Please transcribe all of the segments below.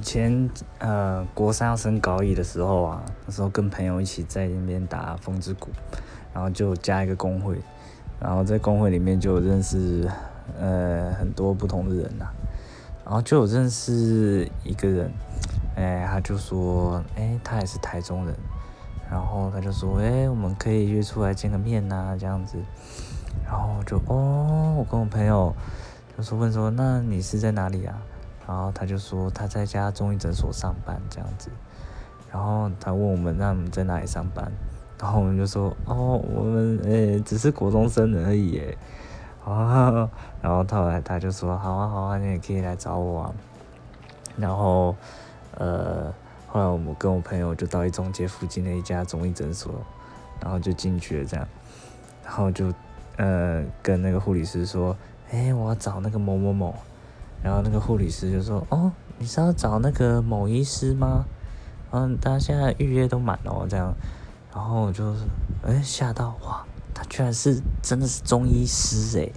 以前呃，国三要升高一的时候啊，那时候跟朋友一起在那边打风之谷，然后就加一个工会，然后在工会里面就认识呃很多不同的人呐，然后就有认识一个人，哎，他就说，哎，他也是台中人，然后他就说，哎，我们可以约出来见个面呐，这样子，然后就哦，我跟我朋友就说问说，那你是在哪里啊？然后他就说他在家中医诊所上班这样子，然后他问我们那我们在哪里上班，然后我们就说哦我们诶只是国中生而已诶，啊，然后后来他就说好啊好啊你也可以来找我啊，然后呃后来我们跟我朋友就到一中街附近的一家中医诊所，然后就进去了这样，然后就呃跟那个护理师说，哎我要找那个某某某。然后那个护理师就说：“哦，你是要找那个某医师吗？嗯，他现在预约都满了哦，这样。”然后我就哎吓到哇，他居然是真的是中医师诶。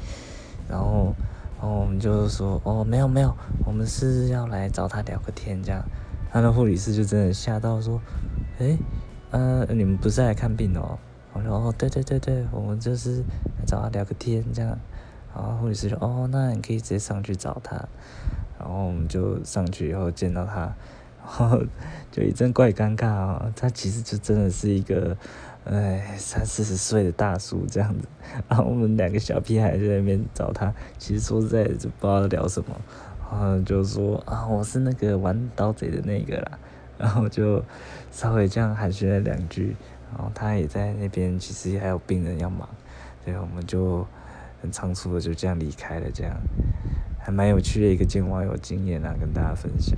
然后，然后我们就说：“哦，没有没有，我们是要来找他聊个天这样。”他的护理师就真的吓到说：“哎，呃，你们不是来看病的哦？”我说：“哦，对对对对，我们就是来找他聊个天这样。”然后护理师说：“哦，那你可以直接上去找他。”然后我们就上去以后见到他，然 后就一阵怪尴尬啊。他其实就真的是一个，哎，三四十岁的大叔这样子。然后我们两个小屁孩在那边找他，其实说实在就不知道聊什么。然后就说：“啊，我是那个玩刀贼的那个啦。”然后就稍微这样寒暄了两句。然后他也在那边，其实还有病人要忙，所以我们就。很仓促的就这样离开了，这样还蛮有趣的一个见网友经验啊，跟大家分享。